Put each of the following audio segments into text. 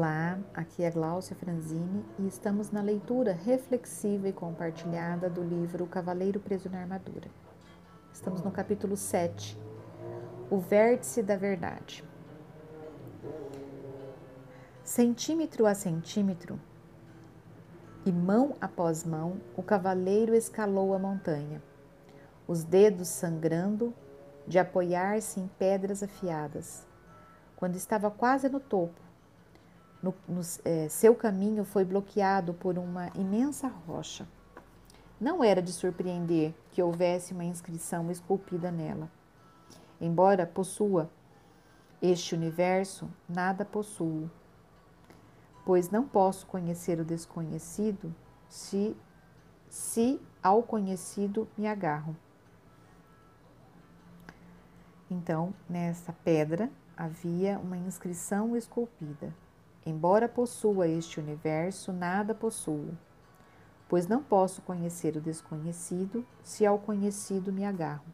Olá, aqui é Gláucia Franzini e estamos na leitura reflexiva e compartilhada do livro O Cavaleiro Preso na Armadura. Estamos no capítulo 7, O Vértice da Verdade. Centímetro a centímetro e mão após mão, o cavaleiro escalou a montanha, os dedos sangrando de apoiar-se em pedras afiadas. Quando estava quase no topo, no, no, é, seu caminho foi bloqueado por uma imensa rocha. Não era de surpreender que houvesse uma inscrição esculpida nela. Embora possua este universo, nada possuo, pois não posso conhecer o desconhecido se, se ao conhecido me agarro. Então, nessa pedra havia uma inscrição esculpida. Embora possua este universo, nada possuo, pois não posso conhecer o desconhecido se ao conhecido me agarro.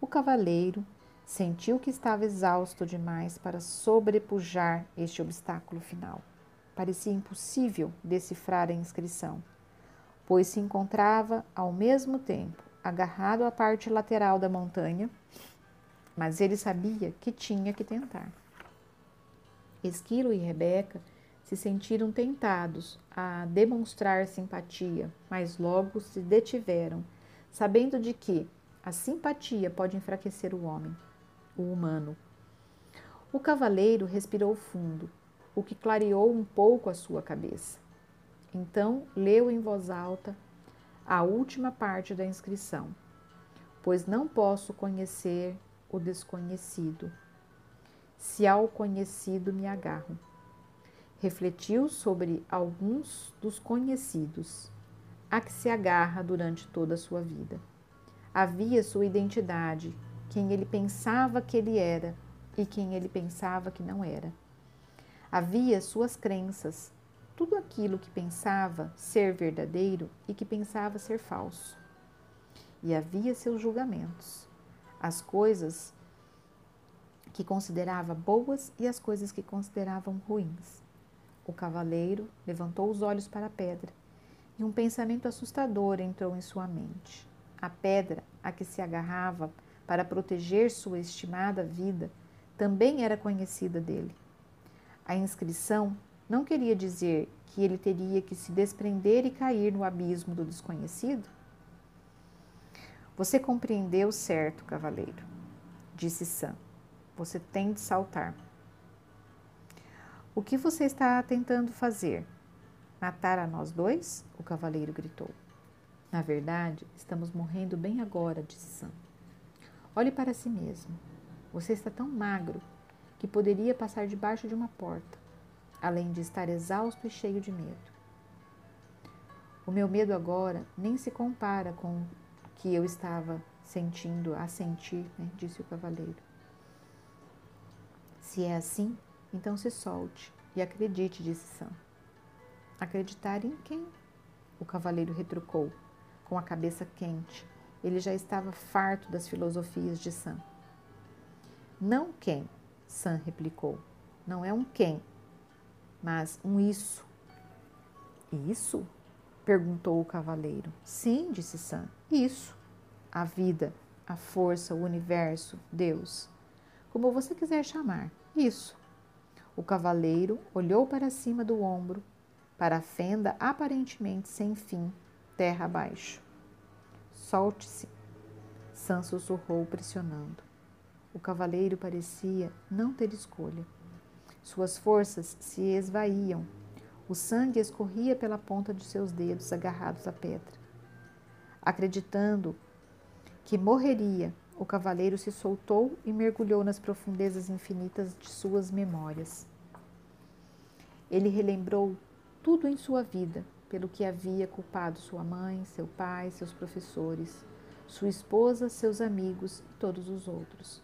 O cavaleiro sentiu que estava exausto demais para sobrepujar este obstáculo final. Parecia impossível decifrar a inscrição, pois se encontrava ao mesmo tempo agarrado à parte lateral da montanha, mas ele sabia que tinha que tentar. Esquilo e Rebeca se sentiram tentados a demonstrar simpatia, mas logo se detiveram, sabendo de que a simpatia pode enfraquecer o homem, o humano. O cavaleiro respirou fundo, o que clareou um pouco a sua cabeça. Então leu em voz alta a última parte da inscrição: Pois não posso conhecer o desconhecido se ao conhecido me agarro. Refletiu sobre alguns dos conhecidos a que se agarra durante toda a sua vida. Havia sua identidade, quem ele pensava que ele era e quem ele pensava que não era. Havia suas crenças, tudo aquilo que pensava ser verdadeiro e que pensava ser falso. E havia seus julgamentos, as coisas que considerava boas e as coisas que consideravam ruins. O cavaleiro levantou os olhos para a pedra e um pensamento assustador entrou em sua mente. A pedra a que se agarrava para proteger sua estimada vida também era conhecida dele. A inscrição não queria dizer que ele teria que se desprender e cair no abismo do desconhecido? Você compreendeu certo, cavaleiro, disse Sam. Você tem de saltar. O que você está tentando fazer? Matar a nós dois? O cavaleiro gritou. Na verdade, estamos morrendo bem agora, disse Sam. Olhe para si mesmo. Você está tão magro que poderia passar debaixo de uma porta, além de estar exausto e cheio de medo. O meu medo agora nem se compara com o que eu estava sentindo, a sentir, né? disse o cavaleiro. Se é assim, então se solte e acredite, disse Sam. Acreditar em quem? O cavaleiro retrucou, com a cabeça quente. Ele já estava farto das filosofias de Sam. Não quem, Sam replicou. Não é um quem, mas um isso. Isso? perguntou o cavaleiro. Sim, disse Sam. Isso. A vida, a força, o universo, Deus. Como você quiser chamar. Isso. O cavaleiro olhou para cima do ombro, para a fenda aparentemente sem fim, terra abaixo. Solte-se, Sam sussurrou, pressionando. O cavaleiro parecia não ter escolha. Suas forças se esvaíam. O sangue escorria pela ponta de seus dedos agarrados à pedra. Acreditando que morreria, o cavaleiro se soltou e mergulhou nas profundezas infinitas de suas memórias. Ele relembrou tudo em sua vida, pelo que havia culpado sua mãe, seu pai, seus professores, sua esposa, seus amigos e todos os outros.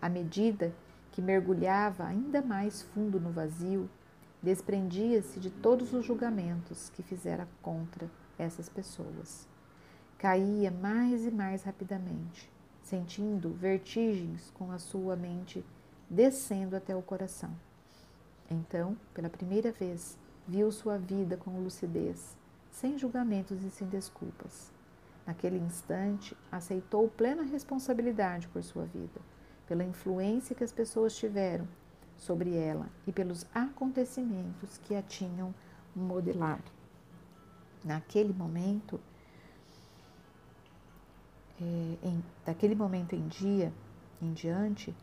À medida que mergulhava ainda mais fundo no vazio, desprendia-se de todos os julgamentos que fizera contra essas pessoas. Caía mais e mais rapidamente, sentindo vertigens com a sua mente descendo até o coração. Então, pela primeira vez, viu sua vida com lucidez, sem julgamentos e sem desculpas. Naquele instante, aceitou plena responsabilidade por sua vida, pela influência que as pessoas tiveram sobre ela e pelos acontecimentos que a tinham modelado. Naquele momento, é, em, daquele momento em dia, em diante,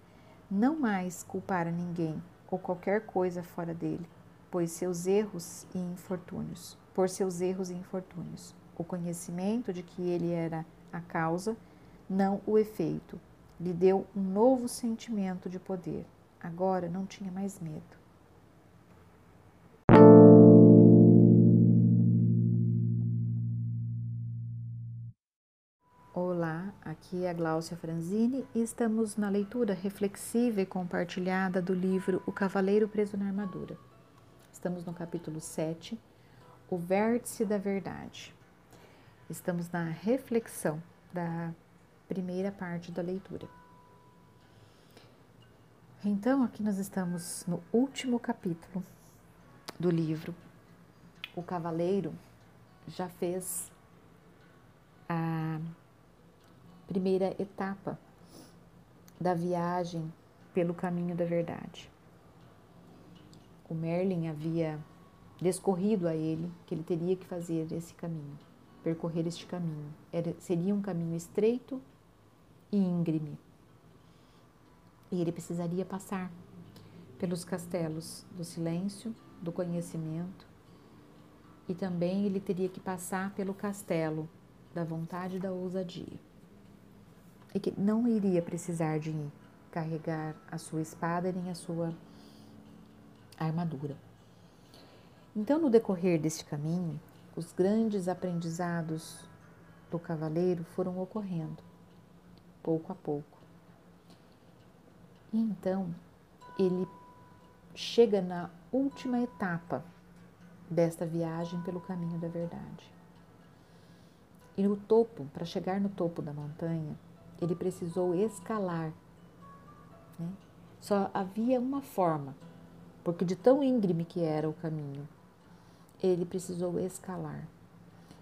não mais culpar a ninguém ou qualquer coisa fora dele, pois seus erros e infortúnios, por seus erros e infortúnios, o conhecimento de que ele era a causa, não o efeito, lhe deu um novo sentimento de poder. Agora não tinha mais medo. Olá, aqui é a Gláucia Franzini e estamos na leitura reflexiva e compartilhada do livro O Cavaleiro Preso na Armadura. Estamos no capítulo 7, O Vértice da Verdade. Estamos na reflexão da primeira parte da leitura. Então, aqui nós estamos no último capítulo do livro. O cavaleiro já fez a primeira etapa da viagem pelo caminho da verdade. O Merlin havia descorrido a ele que ele teria que fazer esse caminho, percorrer este caminho. Era, seria um caminho estreito e íngreme. E ele precisaria passar pelos castelos do silêncio, do conhecimento, e também ele teria que passar pelo castelo da vontade e da ousadia e que não iria precisar de carregar a sua espada nem a sua armadura. Então, no decorrer deste caminho, os grandes aprendizados do cavaleiro foram ocorrendo, pouco a pouco. E então, ele chega na última etapa desta viagem pelo caminho da verdade. E no topo, para chegar no topo da montanha, ele precisou escalar. Né? Só havia uma forma, porque de tão íngreme que era o caminho, ele precisou escalar.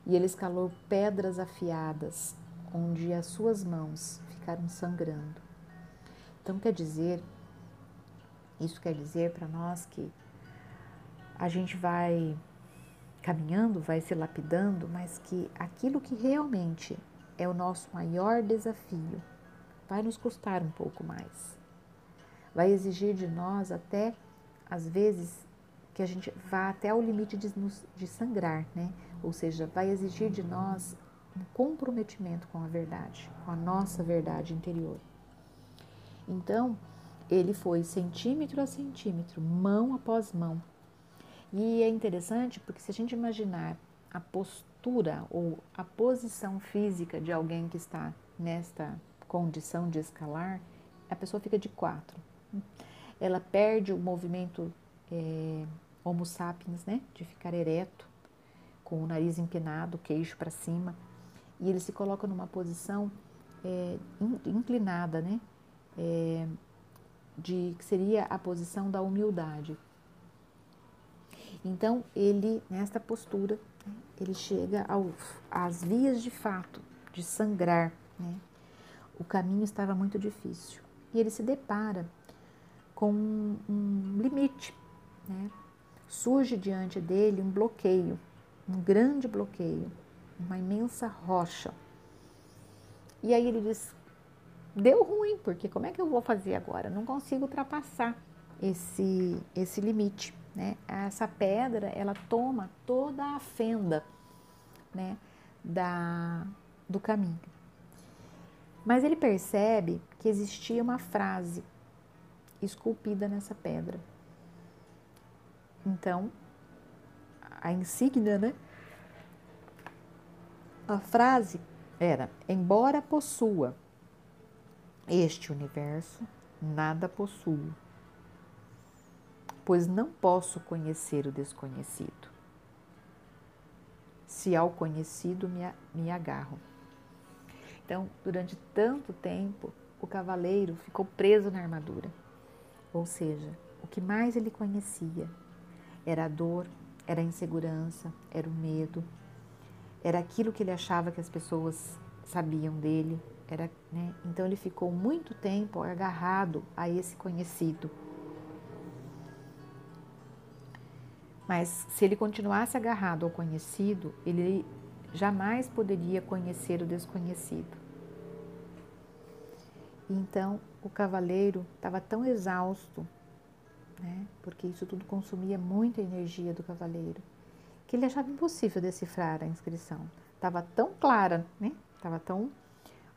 E ele escalou pedras afiadas, onde as suas mãos ficaram sangrando. Então quer dizer, isso quer dizer para nós que a gente vai caminhando, vai se lapidando, mas que aquilo que realmente é o nosso maior desafio. Vai nos custar um pouco mais. Vai exigir de nós até, às vezes, que a gente vá até o limite de, de sangrar, né? Ou seja, vai exigir de nós um comprometimento com a verdade, com a nossa verdade interior. Então, ele foi centímetro a centímetro, mão após mão. E é interessante porque se a gente imaginar a postura, postura ou a posição física de alguém que está nesta condição de escalar, a pessoa fica de quatro. Ela perde o movimento é, Homo sapiens, né, de ficar ereto, com o nariz empinado, o queixo para cima, e ele se coloca numa posição é, inclinada, né, é, de que seria a posição da humildade. Então ele nesta postura ele chega ao, às vias de fato, de sangrar. Né? O caminho estava muito difícil. E ele se depara com um, um limite. Né? Surge diante dele um bloqueio, um grande bloqueio, uma imensa rocha. E aí ele diz: deu ruim, porque como é que eu vou fazer agora? Não consigo ultrapassar esse, esse limite. Né? Essa pedra ela toma toda a fenda né, da, do caminho. Mas ele percebe que existia uma frase esculpida nessa pedra. Então, a insígnia, né? A frase era: embora possua este universo, nada possuo pois não posso conhecer o desconhecido. Se ao conhecido me, me agarro. Então, durante tanto tempo, o cavaleiro ficou preso na armadura. Ou seja, o que mais ele conhecia. Era a dor, era a insegurança, era o medo, era aquilo que ele achava que as pessoas sabiam dele. Era, né? Então ele ficou muito tempo agarrado a esse conhecido. Mas se ele continuasse agarrado ao conhecido, ele jamais poderia conhecer o desconhecido. Então o cavaleiro estava tão exausto, né, porque isso tudo consumia muita energia do cavaleiro, que ele achava impossível decifrar a inscrição. Estava tão clara, né? Estava tão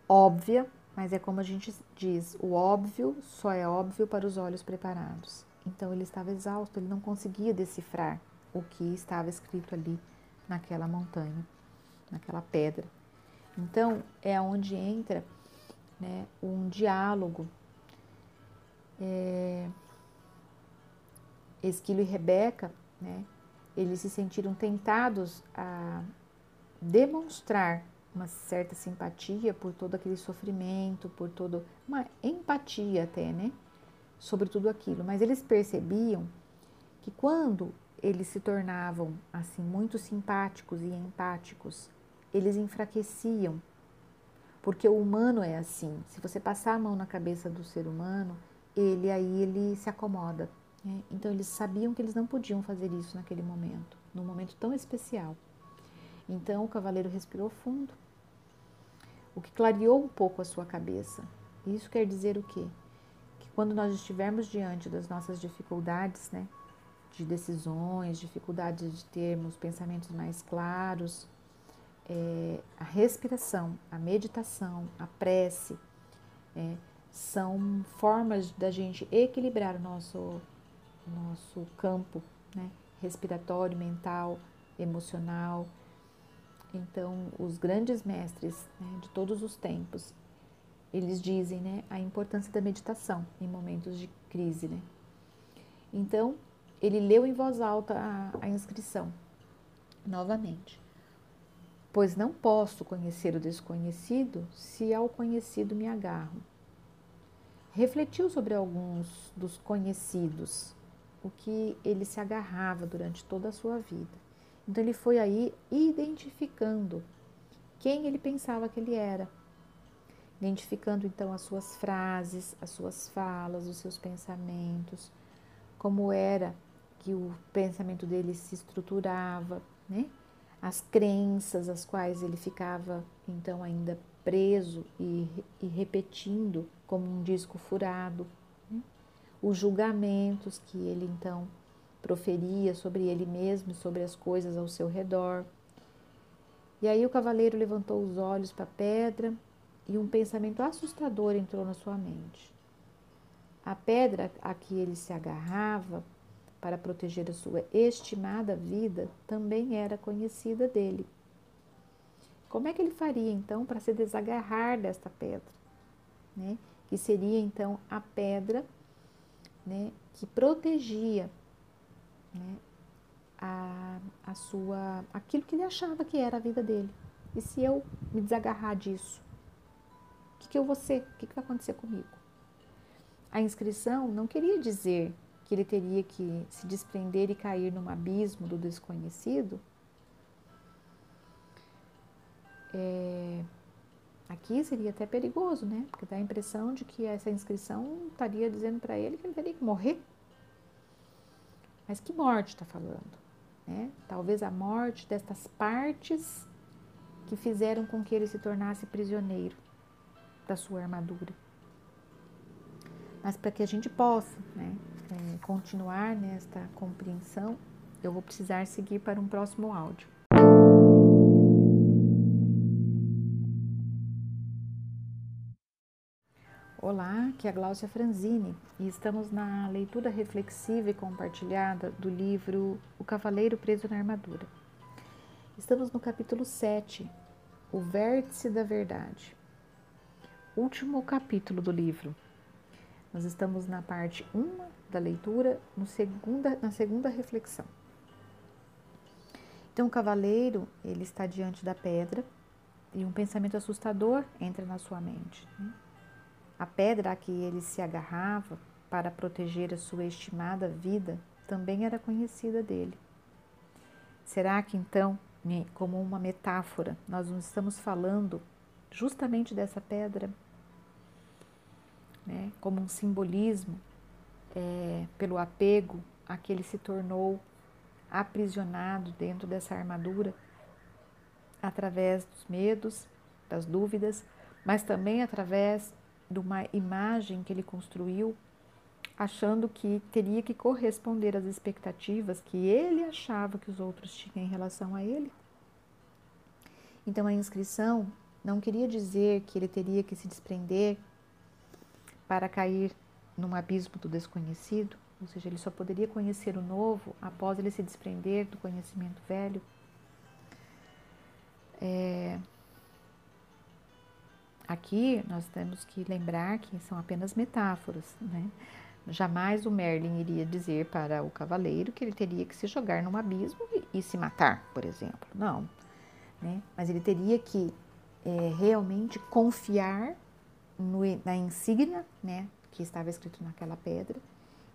óbvia, mas é como a gente diz, o óbvio só é óbvio para os olhos preparados. Então ele estava exausto, ele não conseguia decifrar o que estava escrito ali naquela montanha, naquela pedra. Então é onde entra né, um diálogo. É, Esquilo e Rebeca, né, eles se sentiram tentados a demonstrar uma certa simpatia por todo aquele sofrimento, por todo uma empatia até, né, sobre tudo aquilo. Mas eles percebiam que quando eles se tornavam assim muito simpáticos e empáticos, eles enfraqueciam. Porque o humano é assim. Se você passar a mão na cabeça do ser humano, ele aí ele se acomoda. Né? Então eles sabiam que eles não podiam fazer isso naquele momento, num momento tão especial. Então o cavaleiro respirou fundo, o que clareou um pouco a sua cabeça. Isso quer dizer o quê? Quando nós estivermos diante das nossas dificuldades, né, de decisões, dificuldades de termos pensamentos mais claros, é, a respiração, a meditação, a prece, é, são formas da gente equilibrar o nosso, nosso campo né, respiratório, mental, emocional. Então, os grandes mestres né, de todos os tempos, eles dizem né, a importância da meditação em momentos de crise. Né? Então, ele leu em voz alta a, a inscrição, novamente. Pois não posso conhecer o desconhecido se ao conhecido me agarro. Refletiu sobre alguns dos conhecidos, o que ele se agarrava durante toda a sua vida. Então ele foi aí identificando quem ele pensava que ele era, identificando então as suas frases, as suas falas, os seus pensamentos, como era que o pensamento dele se estruturava, né? As crenças às quais ele ficava então ainda preso e, e repetindo como um disco furado, né? os julgamentos que ele então proferia sobre ele mesmo sobre as coisas ao seu redor. E aí o cavaleiro levantou os olhos para a pedra e um pensamento assustador entrou na sua mente. A pedra a que ele se agarrava para proteger a sua estimada vida também era conhecida dele. Como é que ele faria então para se desagarrar desta pedra? Né? Que seria então a pedra né, que protegia né, a, a sua, aquilo que ele achava que era a vida dele. E se eu me desagarrar disso, que, que eu vou ser? O que, que vai acontecer comigo? A inscrição não queria dizer que ele teria que se desprender e cair num abismo do desconhecido, é, aqui seria até perigoso, né? Porque dá a impressão de que essa inscrição estaria dizendo para ele que ele teria que morrer. Mas que morte está falando? Né? Talvez a morte destas partes que fizeram com que ele se tornasse prisioneiro da sua armadura. Mas para que a gente possa né, é, continuar nesta compreensão, eu vou precisar seguir para um próximo áudio. Olá, aqui é a Gláucia Franzini e estamos na leitura reflexiva e compartilhada do livro O Cavaleiro Preso na Armadura. Estamos no capítulo 7, O Vértice da Verdade. Último capítulo do livro, nós estamos na parte 1 da leitura, segunda, na segunda reflexão. Então, o cavaleiro, ele está diante da pedra e um pensamento assustador entra na sua mente. Né? A pedra a que ele se agarrava para proteger a sua estimada vida também era conhecida dele. Será que então, como uma metáfora, nós não estamos falando justamente dessa pedra, né? como um simbolismo é, pelo apego a que ele se tornou aprisionado dentro dessa armadura, através dos medos, das dúvidas, mas também através de uma imagem que ele construiu, achando que teria que corresponder às expectativas que ele achava que os outros tinham em relação a ele. Então a inscrição não queria dizer que ele teria que se desprender para cair num abismo do desconhecido, ou seja, ele só poderia conhecer o novo após ele se desprender do conhecimento velho. É, Aqui nós temos que lembrar que são apenas metáforas, né? Jamais o Merlin iria dizer para o cavaleiro que ele teria que se jogar num abismo e, se matar, por exemplo. Não. Né? Mas ele teria que é, realmente confiar no, na insígnia né, que estava escrito naquela pedra,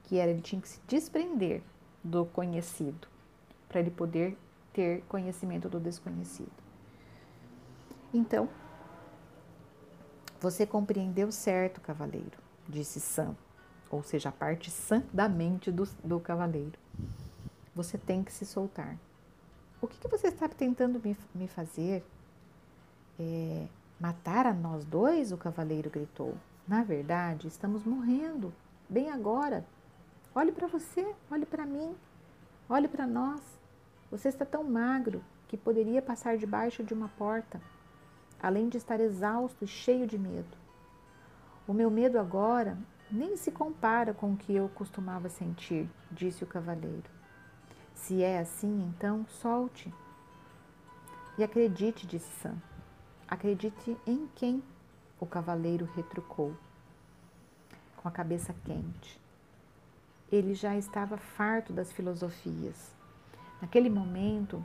que era ele tinha que se desprender do conhecido para ele poder ter conhecimento do desconhecido. Então, você compreendeu certo, cavaleiro, disse Sam, ou seja, a parte sã da mente do, do cavaleiro. Você tem que se soltar. O que, que você está tentando me, me fazer? É, matar a nós dois? O cavaleiro gritou. Na verdade, estamos morrendo, bem agora. Olhe para você, olhe para mim, olhe para nós. Você está tão magro que poderia passar debaixo de uma porta além de estar exausto e cheio de medo. O meu medo agora nem se compara com o que eu costumava sentir, disse o cavaleiro. Se é assim, então solte. E acredite, disse Sam. Acredite em quem? O cavaleiro retrucou, com a cabeça quente. Ele já estava farto das filosofias. Naquele momento,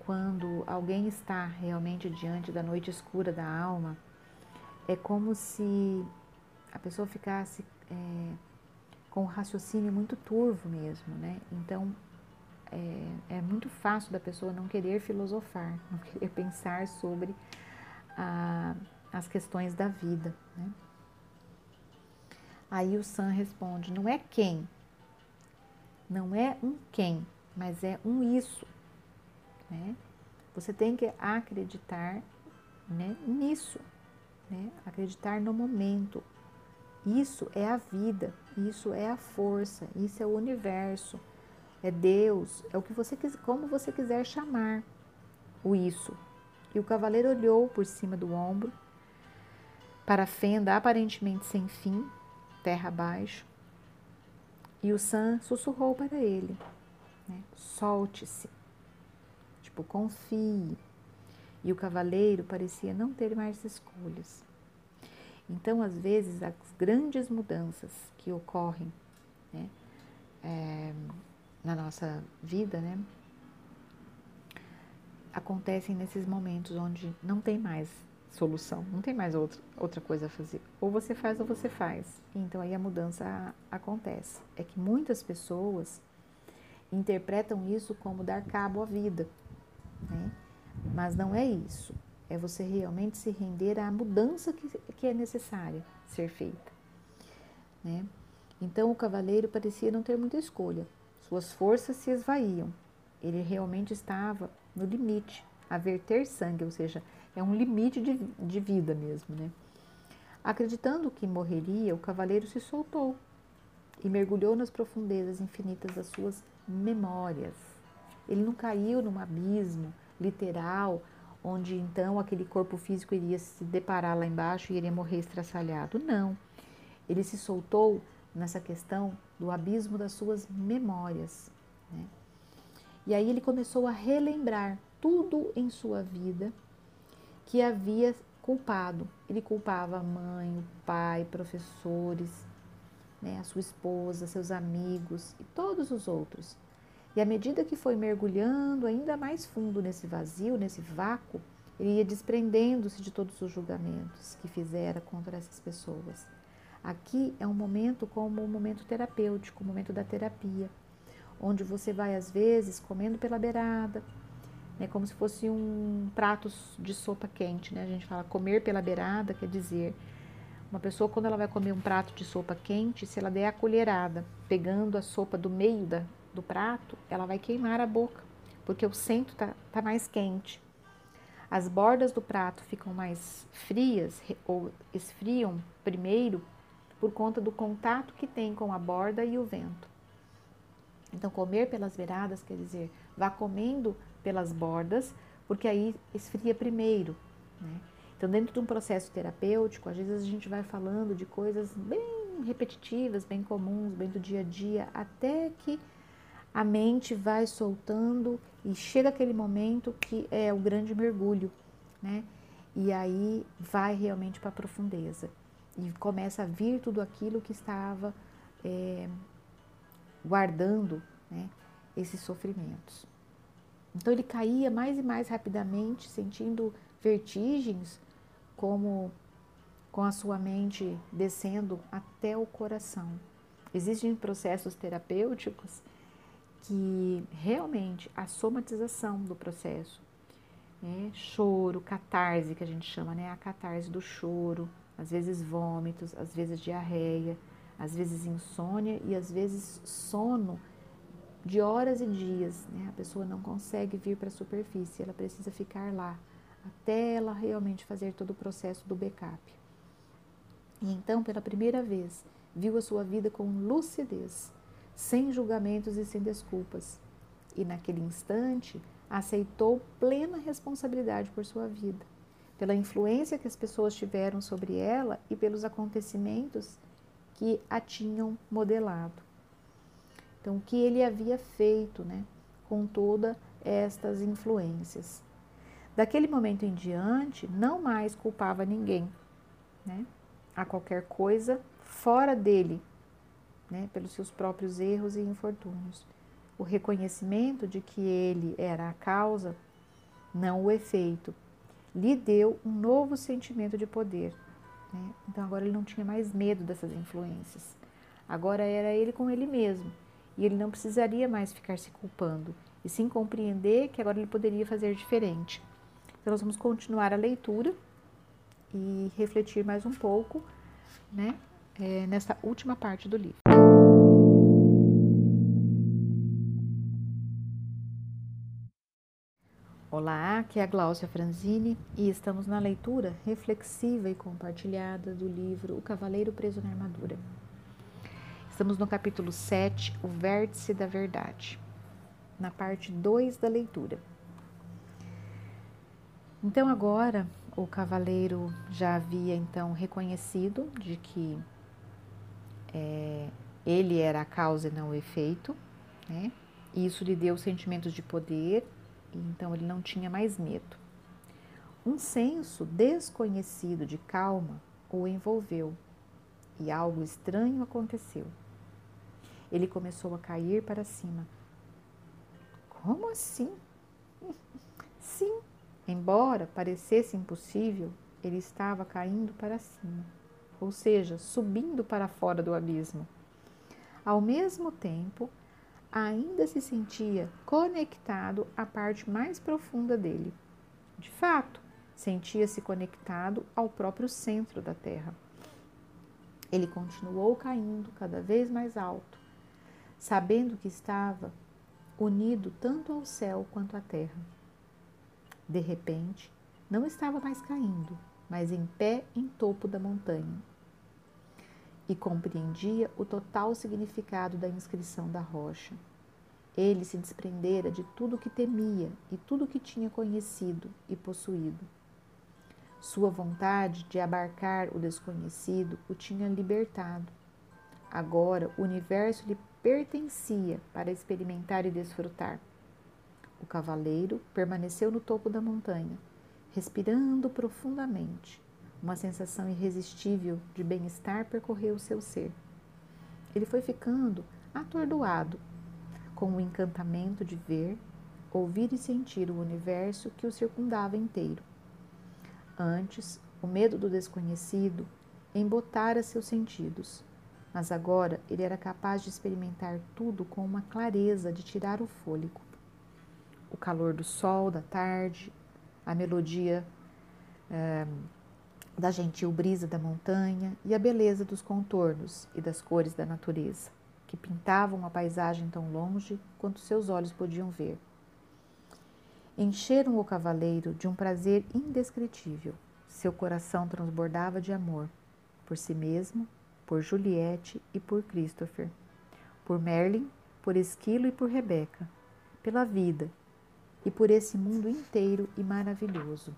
quando alguém está realmente diante da noite escura da alma, é como se a pessoa ficasse é, com o raciocínio muito turvo mesmo, né? Então é, é, muito fácil da pessoa não querer filosofar, não querer pensar sobre a, as questões da vida, né? Aí o Sam responde: não é quem, não é um quem, mas é um isso. Né? Você tem que acreditar né, nisso, né? acreditar no momento. Isso é a vida, isso é a força, isso é o universo, é Deus, é o que você quiser, como você quiser chamar o isso. E o cavaleiro olhou por cima do ombro para a fenda aparentemente sem fim, terra abaixo, e o Sam sussurrou para ele: né, solte-se, tipo, confie. E o cavaleiro parecia não ter mais escolhas. Então, às vezes, as grandes mudanças que ocorrem né, é, na nossa vida, né, acontecem nesses momentos onde não tem mais solução, não tem mais outra, outra coisa a fazer. Ou você faz ou você faz. Então aí a mudança acontece. É que muitas pessoas interpretam isso como dar cabo à vida. Né? Mas não é isso. É você realmente se render à mudança que, que é necessária ser feita. Né? Então o cavaleiro parecia não ter muita escolha. Suas forças se esvaíam. Ele realmente estava no limite, a verter sangue, ou seja, é um limite de, de vida mesmo. Né? Acreditando que morreria, o cavaleiro se soltou e mergulhou nas profundezas infinitas das suas memórias. Ele não caiu num abismo literal, onde então aquele corpo físico iria se deparar lá embaixo e iria morrer estraçalhado. Não. Ele se soltou nessa questão do abismo das suas memórias. Né? E aí ele começou a relembrar tudo em sua vida que havia culpado. Ele culpava a mãe, o pai, professores, né, a sua esposa, seus amigos e todos os outros. E à medida que foi mergulhando ainda mais fundo nesse vazio, nesse vácuo, ele ia desprendendo-se de todos os julgamentos que fizera contra essas pessoas, Aqui é um momento como um momento terapêutico, o um momento da terapia, onde você vai às vezes comendo pela beirada, né, como se fosse um prato de sopa quente, né? A gente fala comer pela beirada, quer dizer, uma pessoa quando ela vai comer um prato de sopa quente, se ela der a colherada, pegando a sopa do meio da, do prato, ela vai queimar a boca, porque o centro tá, tá mais quente. As bordas do prato ficam mais frias ou esfriam primeiro por conta do contato que tem com a borda e o vento. Então, comer pelas beiradas quer dizer, vá comendo pelas bordas, porque aí esfria primeiro. Né? Então, dentro de um processo terapêutico, às vezes a gente vai falando de coisas bem repetitivas, bem comuns, bem do dia a dia, até que a mente vai soltando e chega aquele momento que é o grande mergulho, né? E aí vai realmente para a profundeza e começa a vir tudo aquilo que estava é, guardando, né? Esses sofrimentos. Então ele caía mais e mais rapidamente, sentindo vertigens, como com a sua mente descendo até o coração. Existem processos terapêuticos que realmente a somatização do processo, né? choro, catarse que a gente chama, né? A catarse do choro, às vezes vômitos, às vezes diarreia, às vezes insônia e às vezes sono de horas e dias. Né? A pessoa não consegue vir para a superfície, ela precisa ficar lá até ela realmente fazer todo o processo do backup. E então, pela primeira vez, viu a sua vida com lucidez, sem julgamentos e sem desculpas. E naquele instante, aceitou plena responsabilidade por sua vida, pela influência que as pessoas tiveram sobre ela e pelos acontecimentos que a tinham modelado. Então, o que ele havia feito né, com todas estas influências. Daquele momento em diante, não mais culpava ninguém, né, a qualquer coisa fora dele, né, pelos seus próprios erros e infortúnios. O reconhecimento de que ele era a causa, não o efeito, lhe deu um novo sentimento de poder. Né? Então agora ele não tinha mais medo dessas influências. Agora era ele com ele mesmo e ele não precisaria mais ficar se culpando, e sim compreender que agora ele poderia fazer diferente. Então, nós vamos continuar a leitura e refletir mais um pouco né, é, nessa última parte do livro. Olá, aqui é a Gláucia Franzini e estamos na leitura reflexiva e compartilhada do livro O Cavaleiro Preso na Armadura. Estamos no capítulo 7, o vértice da verdade, na parte 2 da leitura. Então agora o cavaleiro já havia então reconhecido de que é, ele era a causa e não o efeito, né? E isso lhe deu sentimentos de poder, então ele não tinha mais medo. Um senso desconhecido de calma o envolveu e algo estranho aconteceu ele começou a cair para cima. Como assim? Sim, embora parecesse impossível, ele estava caindo para cima, ou seja, subindo para fora do abismo. Ao mesmo tempo, ainda se sentia conectado à parte mais profunda dele. De fato, sentia-se conectado ao próprio centro da Terra. Ele continuou caindo cada vez mais alto, sabendo que estava unido tanto ao céu quanto à terra. De repente, não estava mais caindo, mas em pé em topo da montanha. E compreendia o total significado da inscrição da rocha. Ele se desprendera de tudo o que temia e tudo o que tinha conhecido e possuído. Sua vontade de abarcar o desconhecido o tinha libertado. Agora o universo lhe pertencia para experimentar e desfrutar. O cavaleiro permaneceu no topo da montanha, respirando profundamente. Uma sensação irresistível de bem-estar percorreu o seu ser. Ele foi ficando atordoado com o encantamento de ver, ouvir e sentir o universo que o circundava inteiro. Antes, o medo do desconhecido embotara seus sentidos, mas agora ele era capaz de experimentar tudo com uma clareza de tirar o fôlego. O calor do sol da tarde, a melodia é, da gentil brisa da montanha e a beleza dos contornos e das cores da natureza, que pintavam a paisagem tão longe quanto seus olhos podiam ver. Encheram o cavaleiro de um prazer indescritível. Seu coração transbordava de amor por si mesmo, por Juliette e por Christopher, por Merlin, por Esquilo e por Rebeca, pela vida e por esse mundo inteiro e maravilhoso.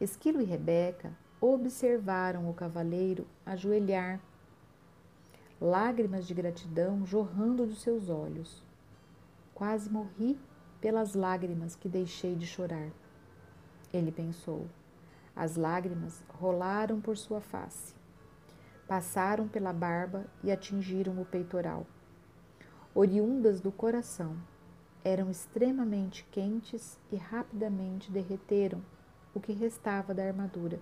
Esquilo e Rebeca observaram o cavaleiro ajoelhar, lágrimas de gratidão jorrando dos seus olhos. Quase morri pelas lágrimas que deixei de chorar. Ele pensou. As lágrimas rolaram por sua face, passaram pela barba e atingiram o peitoral. Oriundas do coração, eram extremamente quentes e rapidamente derreteram o que restava da armadura.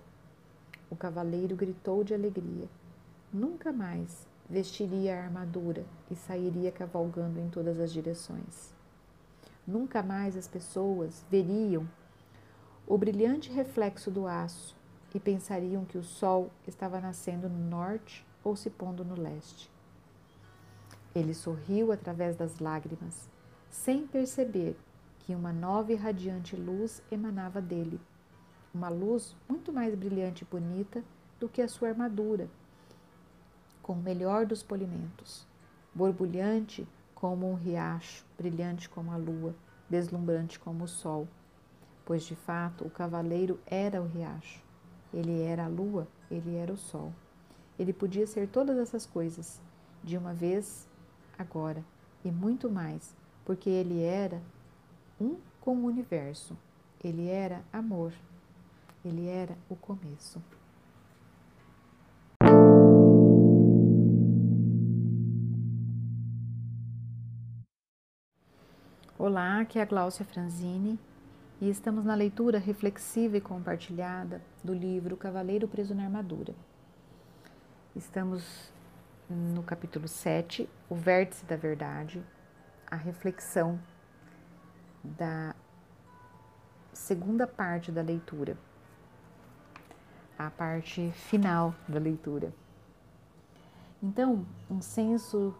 O cavaleiro gritou de alegria. Nunca mais vestiria a armadura e sairia cavalgando em todas as direções. Nunca mais as pessoas veriam o brilhante reflexo do aço e pensariam que o sol estava nascendo no norte ou se pondo no leste. Ele sorriu através das lágrimas, sem perceber que uma nova e radiante luz emanava dele. Uma luz muito mais brilhante e bonita do que a sua armadura, com o melhor dos polimentos, borbulhante como um riacho, brilhante como a lua, deslumbrante como o sol. Pois de fato o cavaleiro era o riacho, ele era a lua, ele era o sol. Ele podia ser todas essas coisas, de uma vez, agora, e muito mais, porque ele era um com o universo, ele era amor, ele era o começo. Olá, aqui é a Gláucia Franzini e estamos na leitura reflexiva e compartilhada do livro Cavaleiro Preso na Armadura. Estamos no capítulo 7, O Vértice da Verdade, a reflexão da segunda parte da leitura, a parte final da leitura. Então, um senso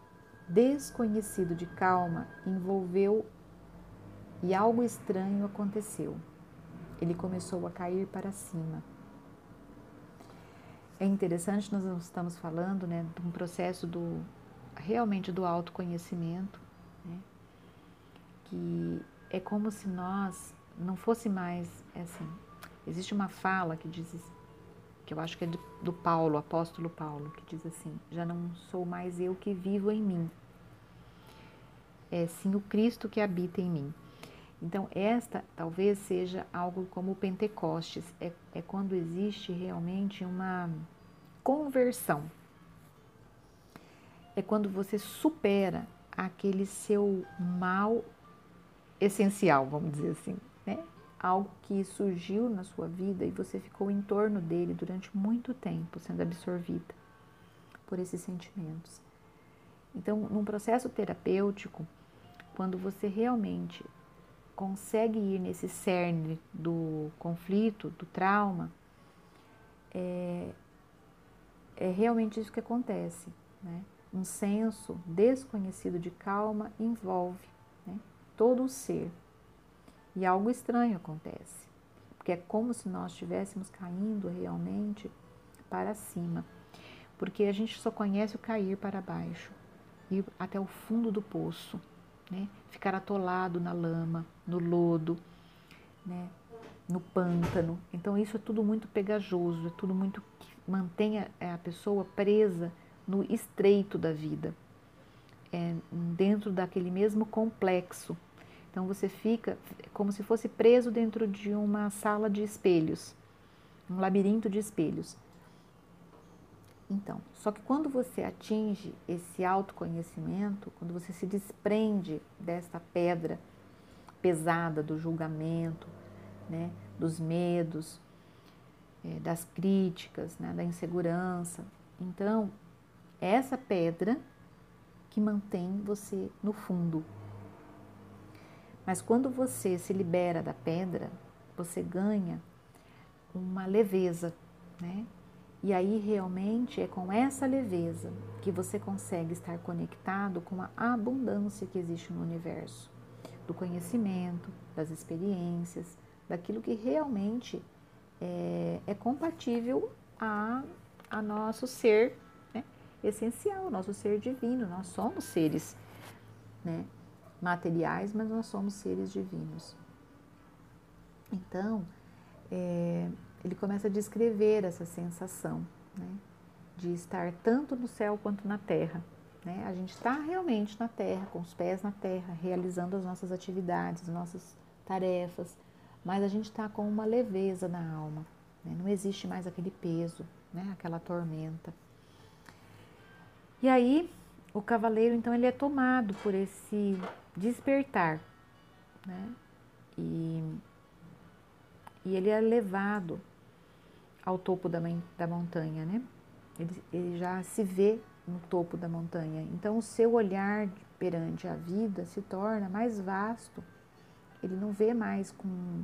desconhecido de calma envolveu e algo estranho aconteceu. Ele começou a cair para cima. É interessante, nós estamos falando né, de um processo do realmente do autoconhecimento, né, que é como se nós não fosse mais é assim. Existe uma fala que diz eu acho que é do Paulo, apóstolo Paulo, que diz assim: já não sou mais eu que vivo em mim, é sim o Cristo que habita em mim. Então, esta talvez seja algo como o Pentecostes, é, é quando existe realmente uma conversão. É quando você supera aquele seu mal essencial, vamos dizer assim? Algo que surgiu na sua vida e você ficou em torno dele durante muito tempo, sendo absorvida por esses sentimentos. Então, num processo terapêutico, quando você realmente consegue ir nesse cerne do conflito, do trauma, é, é realmente isso que acontece. Né? Um senso desconhecido de calma envolve né, todo o ser. E algo estranho acontece, porque é como se nós estivéssemos caindo realmente para cima. Porque a gente só conhece o cair para baixo, ir até o fundo do poço né? ficar atolado na lama, no lodo, né? no pântano. Então, isso é tudo muito pegajoso, é tudo muito que mantém a, pessoa presa no estreito da vida, é, dentro daquele mesmo complexo. Então, você fica como se fosse preso dentro de uma sala de espelhos, um labirinto de espelhos. Então, só que quando você atinge esse autoconhecimento, quando você se desprende dessa pedra pesada do julgamento, né, dos medos, é, das críticas, né, da insegurança. Então, essa pedra que mantém você no fundo. Mas quando você se libera da pedra, você ganha uma leveza, né? E aí realmente é com essa leveza que você consegue estar conectado com a abundância que existe no universo, do conhecimento, das experiências, daquilo que realmente é, é compatível a, a nosso ser né, essencial, nosso ser divino. Nós somos seres né, materiais, mas nós somos seres divinos. Então, é, ele começa a descrever essa sensação né, de estar tanto no céu quanto na terra. Né? A gente está realmente na terra, com os pés na terra, realizando as nossas atividades, as nossas tarefas, mas a gente está com uma leveza na alma, né? não existe mais aquele peso, né? aquela tormenta. E aí, o cavaleiro, então, ele é tomado por esse despertar, né? E, e ele é levado ao topo da, da montanha, né? Ele, ele já se vê no topo da montanha. Então, o seu olhar perante a vida se torna mais vasto ele não vê mais com,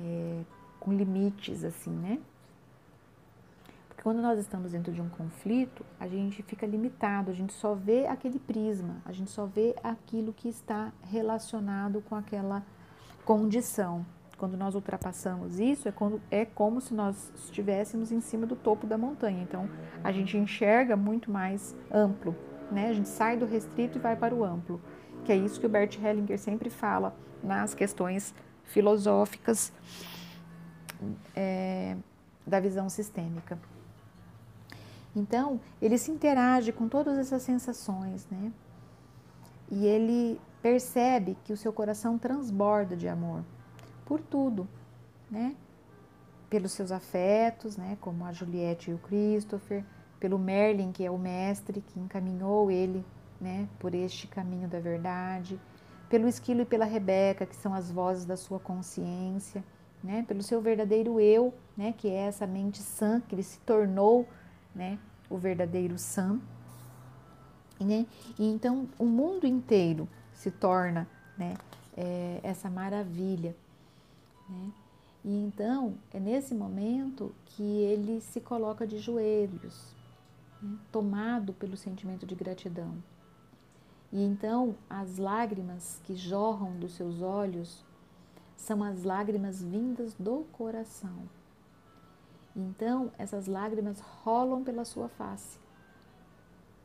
é, com limites assim, né? Quando nós estamos dentro de um conflito, a gente fica limitado, a gente só vê aquele prisma, a gente só vê aquilo que está relacionado com aquela condição. Quando nós ultrapassamos isso, é, quando, é como se nós estivéssemos em cima do topo da montanha. Então, a gente enxerga muito mais amplo, né? A gente sai do restrito e vai para o amplo que é isso que o Bert Hellinger sempre fala nas questões filosóficas é, da visão sistêmica. Então, ele se interage com todas essas sensações, né? E ele percebe que o seu coração transborda de amor por tudo, né? Pelos seus afetos, né? Como a Juliette e o Christopher, pelo Merlin, que é o mestre que encaminhou ele né, por este caminho da verdade, pelo Esquilo e pela Rebeca, que são as vozes da sua consciência, né, pelo seu verdadeiro eu, né, que é essa mente sã, que ele se tornou, né, o verdadeiro sã. Né? E então o mundo inteiro se torna, né, é, essa maravilha, né? E então é nesse momento que ele se coloca de joelhos, né, tomado pelo sentimento de gratidão. E então as lágrimas que jorram dos seus olhos são as lágrimas vindas do coração. Então essas lágrimas rolam pela sua face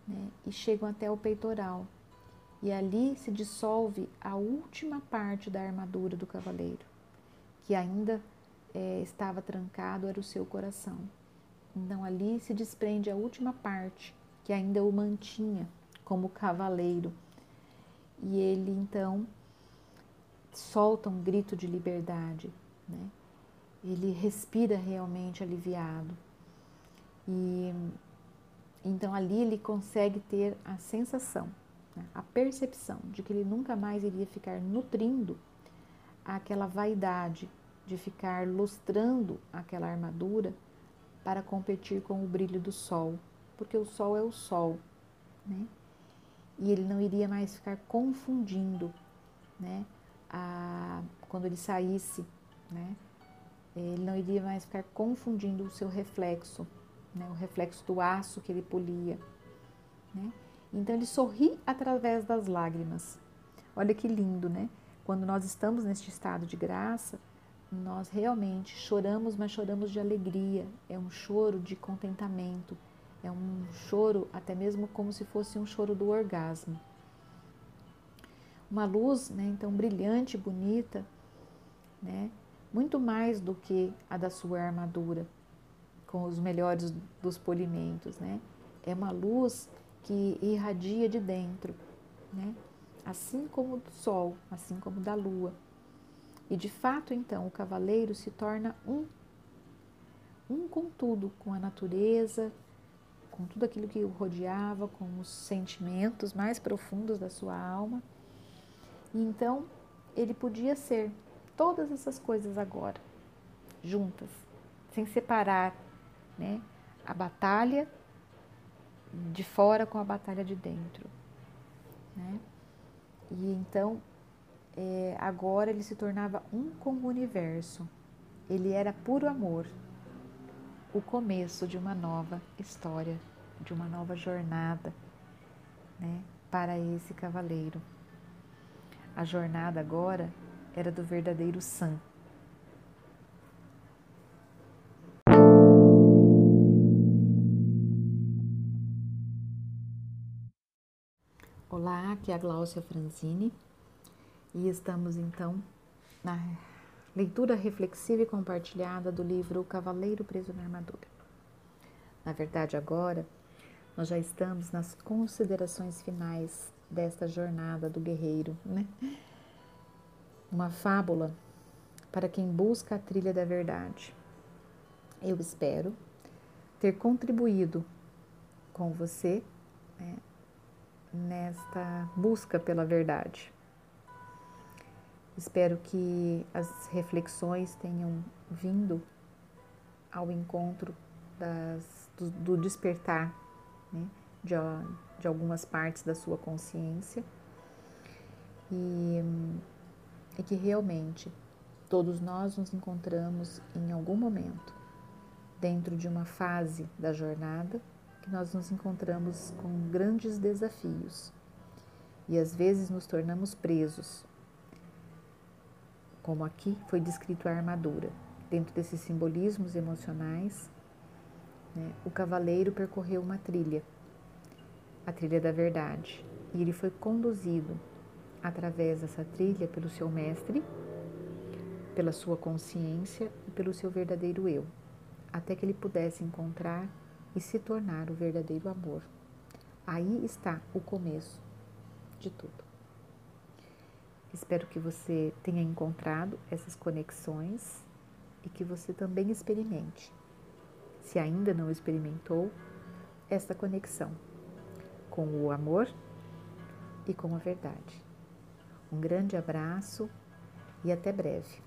né, e chegam até o peitoral. E ali se dissolve a última parte da armadura do cavaleiro, que ainda é, estava trancado, era o seu coração. Então ali se desprende a última parte que ainda o mantinha como cavaleiro. E ele então solta um grito de liberdade, né? Ele respira realmente aliviado. E então ali ele consegue ter a sensação, né? a percepção de que ele nunca mais iria ficar nutrindo aquela vaidade de ficar lustrando aquela armadura para competir com o brilho do sol, porque o sol é o sol, né? e ele não iria mais ficar confundindo, né? A, quando ele saísse, né? Ele não iria mais ficar confundindo o seu reflexo, né? O reflexo do aço que ele polia, né? Então ele sorri através das lágrimas. Olha que lindo, né? Quando nós estamos neste estado de graça, nós realmente choramos, mas choramos de alegria. É um choro de contentamento é um choro, até mesmo como se fosse um choro do orgasmo. Uma luz, né, então brilhante, bonita, né, muito mais do que a da sua armadura, com os melhores dos polimentos, né? É uma luz que irradia de dentro, né? Assim como do sol, assim como da lua. E de fato, então, o cavaleiro se torna um, um com tudo, com a natureza, com tudo aquilo que o rodeava, com os sentimentos mais profundos da sua alma. E então ele podia ser todas essas coisas agora, juntas, sem separar né, a batalha de fora com a batalha de dentro. Né? E então, é, agora ele se tornava um com o universo. Ele era puro amor, o começo de uma nova história, de uma nova jornada né, para esse cavaleiro. A jornada agora era do verdadeiro santo Olá, aqui é a Gláucia Franzini e estamos então na leitura reflexiva e compartilhada do livro O Cavaleiro Preso na Armadura. Na verdade, agora nós já estamos nas considerações finais desta jornada do guerreiro, né? Uma fábula para quem busca a trilha da verdade. Eu espero ter contribuído com você né, nesta busca pela verdade. Espero que as reflexões tenham vindo ao encontro das, do, do despertar né, de, de algumas partes da sua consciência e, e que realmente todos nós nos encontramos em algum momento dentro de uma fase da jornada que nós nos encontramos com grandes desafios e às vezes nos tornamos presos. Como aqui foi descrito a armadura. Dentro desses simbolismos emocionais, né, o cavaleiro percorreu uma trilha, a trilha da verdade, e ele foi conduzido através dessa trilha pelo seu mestre, pela sua consciência e pelo seu verdadeiro eu, até que ele pudesse encontrar e se tornar o verdadeiro amor. Aí está o começo de tudo. Espero que você tenha encontrado essas conexões e que você também experimente, se ainda não experimentou, esta conexão com o amor e com a verdade. Um grande abraço e até breve.